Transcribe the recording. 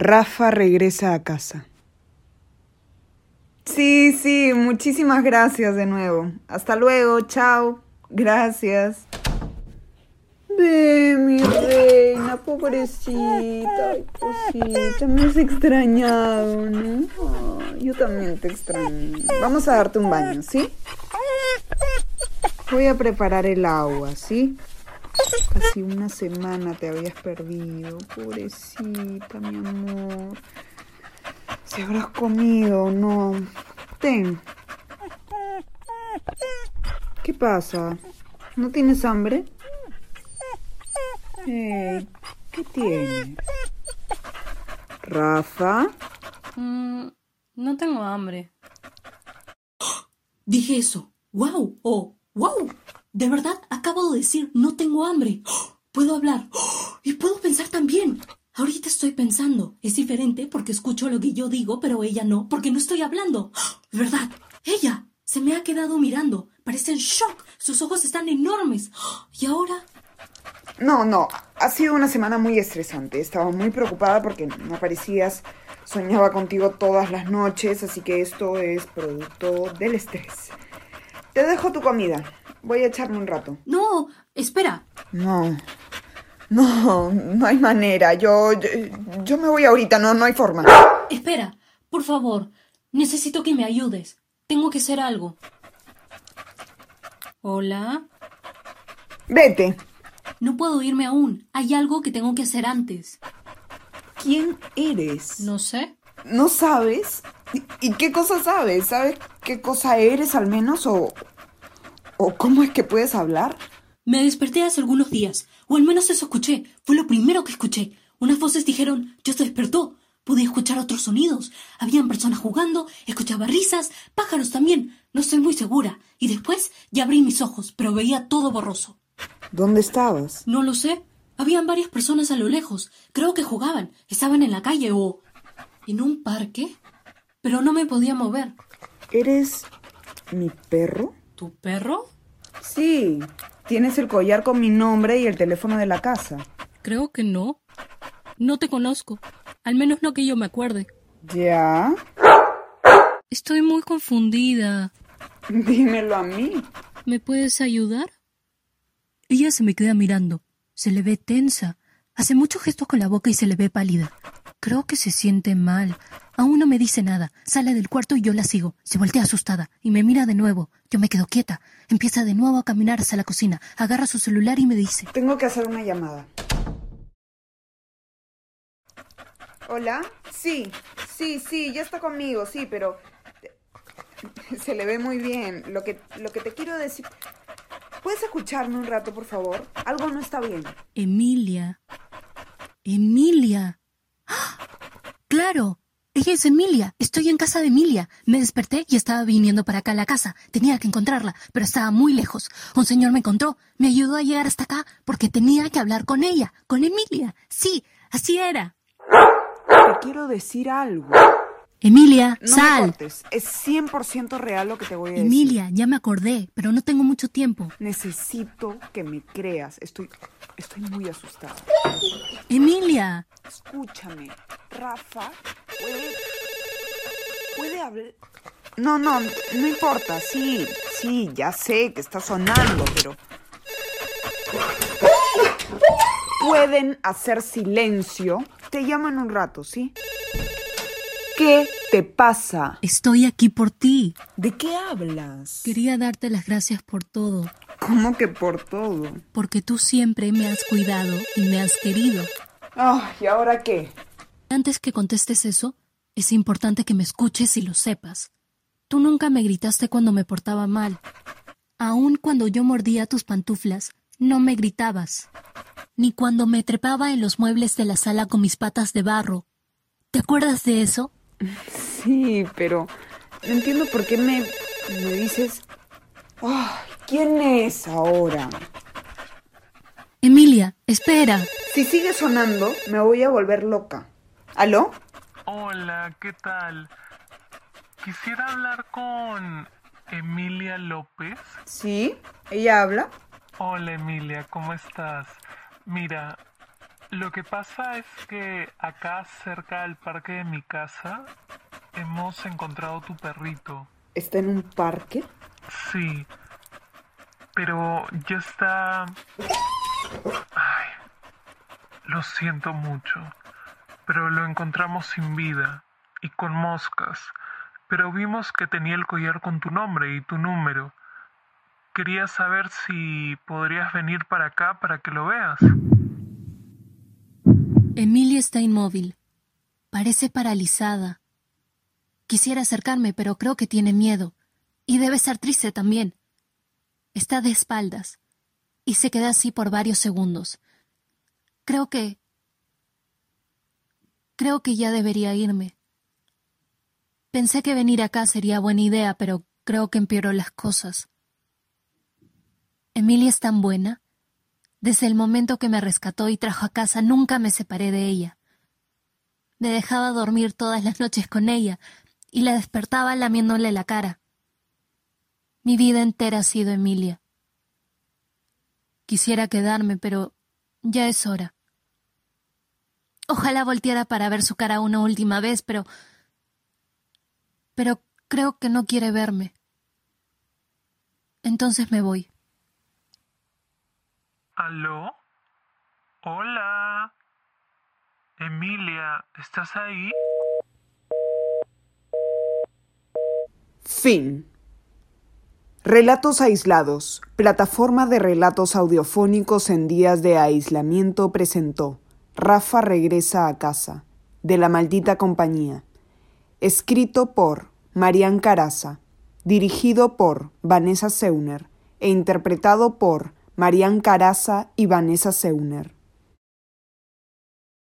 Rafa regresa a casa. Sí, sí, muchísimas gracias de nuevo. Hasta luego, chao. Gracias. Ve, mi reina, pobrecita, ay, cosita, me has extrañado, ¿no? Yo también te extraño. Vamos a darte un baño, ¿sí? Voy a preparar el agua, ¿sí? Casi una semana te habías perdido, pobrecita, mi amor. Si habrás comido o no. Ten. ¿Qué pasa? ¿No tienes hambre? Hey, ¿Qué tienes? ¿Rafa? Mm, no tengo hambre. Dije eso. ¡Wow! ¡Oh! ¡Wow! De verdad, acabo de decir, no tengo hambre. Puedo hablar. Y puedo pensar también. Ahorita estoy pensando. Es diferente porque escucho lo que yo digo, pero ella no, porque no estoy hablando. ¿Verdad? Ella se me ha quedado mirando. Parece en shock. Sus ojos están enormes. Y ahora... No, no. Ha sido una semana muy estresante. Estaba muy preocupada porque no aparecías. Soñaba contigo todas las noches, así que esto es producto del estrés. Te dejo tu comida. Voy a echarme un rato. No, espera. No. No, no hay manera. Yo, yo, yo me voy ahorita. No, no hay forma. Espera, por favor. Necesito que me ayudes. Tengo que hacer algo. Hola. Vete. No puedo irme aún. Hay algo que tengo que hacer antes. ¿Quién eres? No sé. ¿No sabes? ¿Y, qué cosa sabes? ¿Sabes qué cosa eres al menos? ¿O, ¿O cómo es que puedes hablar? Me desperté hace algunos días, o al menos eso escuché. Fue lo primero que escuché. Unas voces dijeron, yo te despertó. Pude escuchar otros sonidos. Habían personas jugando, escuchaba risas, pájaros también. No estoy muy segura. Y después ya abrí mis ojos, pero veía todo borroso. ¿Dónde estabas? No lo sé. Habían varias personas a lo lejos. Creo que jugaban. Estaban en la calle o... ¿En un parque? Pero no me podía mover. ¿Eres mi perro? ¿Tu perro? Sí. Tienes el collar con mi nombre y el teléfono de la casa. Creo que no. No te conozco. Al menos no que yo me acuerde. ¿Ya? Estoy muy confundida. Dímelo a mí. ¿Me puedes ayudar? Ella se me queda mirando. Se le ve tensa. Hace muchos gestos con la boca y se le ve pálida. Creo que se siente mal. Aún no me dice nada. Sale del cuarto y yo la sigo. Se voltea asustada y me mira de nuevo. Yo me quedo quieta. Empieza de nuevo a caminar hacia la cocina. Agarra su celular y me dice. Tengo que hacer una llamada. ¿Hola? Sí, sí, sí, ya está conmigo, sí, pero... Se le ve muy bien. Lo que, lo que te quiero decir... ¿Puedes escucharme un rato, por favor? Algo no está bien. Emilia. Emilia. Claro. Ella es Emilia. Estoy en casa de Emilia. Me desperté y estaba viniendo para acá a la casa. Tenía que encontrarla, pero estaba muy lejos. Un señor me encontró. Me ayudó a llegar hasta acá porque tenía que hablar con ella, con Emilia. Sí, así era. Te quiero decir algo. Emilia, No sal. me cortes. Es 100% real lo que te voy a decir. Emilia, ya me acordé, pero no tengo mucho tiempo. Necesito que me creas. Estoy, estoy muy asustada. Emilia. Escúchame. Rafa puede. puede hablar. No, no, no importa. Sí, sí, ya sé que está sonando, pero. Pueden hacer silencio. Te llamo en un rato, ¿sí? ¿Qué te pasa? Estoy aquí por ti. ¿De qué hablas? Quería darte las gracias por todo, ¿Cómo que por todo? porque tú siempre me has cuidado y me has querido. Ah, ¿y ahora qué? Antes que contestes eso, es importante que me escuches y lo sepas. Tú nunca me gritaste cuando me portaba mal. Aun cuando yo mordía tus pantuflas, no me gritabas. Ni cuando me trepaba en los muebles de la sala con mis patas de barro. ¿Te acuerdas de eso? Sí, pero no entiendo por qué me, me dices... Ay, ¿Quién es ahora? Emilia, espera. Si sigue sonando, me voy a volver loca. ¿Aló? Hola, ¿qué tal? Quisiera hablar con Emilia López. ¿Sí? ¿Ella habla? Hola Emilia, ¿cómo estás? Mira, Lo que pasa es que acá cerca del parque de mi casa hemos encontrado tu perrito. ¿Está en un parque? Sí, pero ya está... Ay, lo siento mucho, pero lo encontramos sin vida y con moscas, pero vimos que tenía el collar con tu nombre y tu número. Quería saber si podrías venir para acá para que lo veas. Está inmóvil. Parece paralizada. Quisiera acercarme, pero creo que tiene miedo. Y debe estar triste también. Está de espaldas. Y se queda así por varios segundos. Creo que... Creo que ya debería irme. Pensé que venir acá sería buena idea, pero creo que empeoró las cosas. Emilia es tan buena. Desde el momento que me rescató y trajo a casa nunca me separé de ella. Me dejaba dormir todas las noches con ella y la despertaba lamiéndole la cara. Mi vida entera ha sido Emilia. Quisiera quedarme, pero ya es hora. Ojalá volteara para ver su cara una última vez, pero... pero creo que no quiere verme. Entonces me voy. ¿Aló? Hola. Emilia, ¿estás ahí? Fin. Relatos aislados. Plataforma de relatos audiofónicos en días de aislamiento presentó Rafa regresa a casa, de la maldita compañía. Escrito por Marian Caraza, dirigido por Vanessa Seuner e interpretado por Marian Caraza y Vanessa Seuner.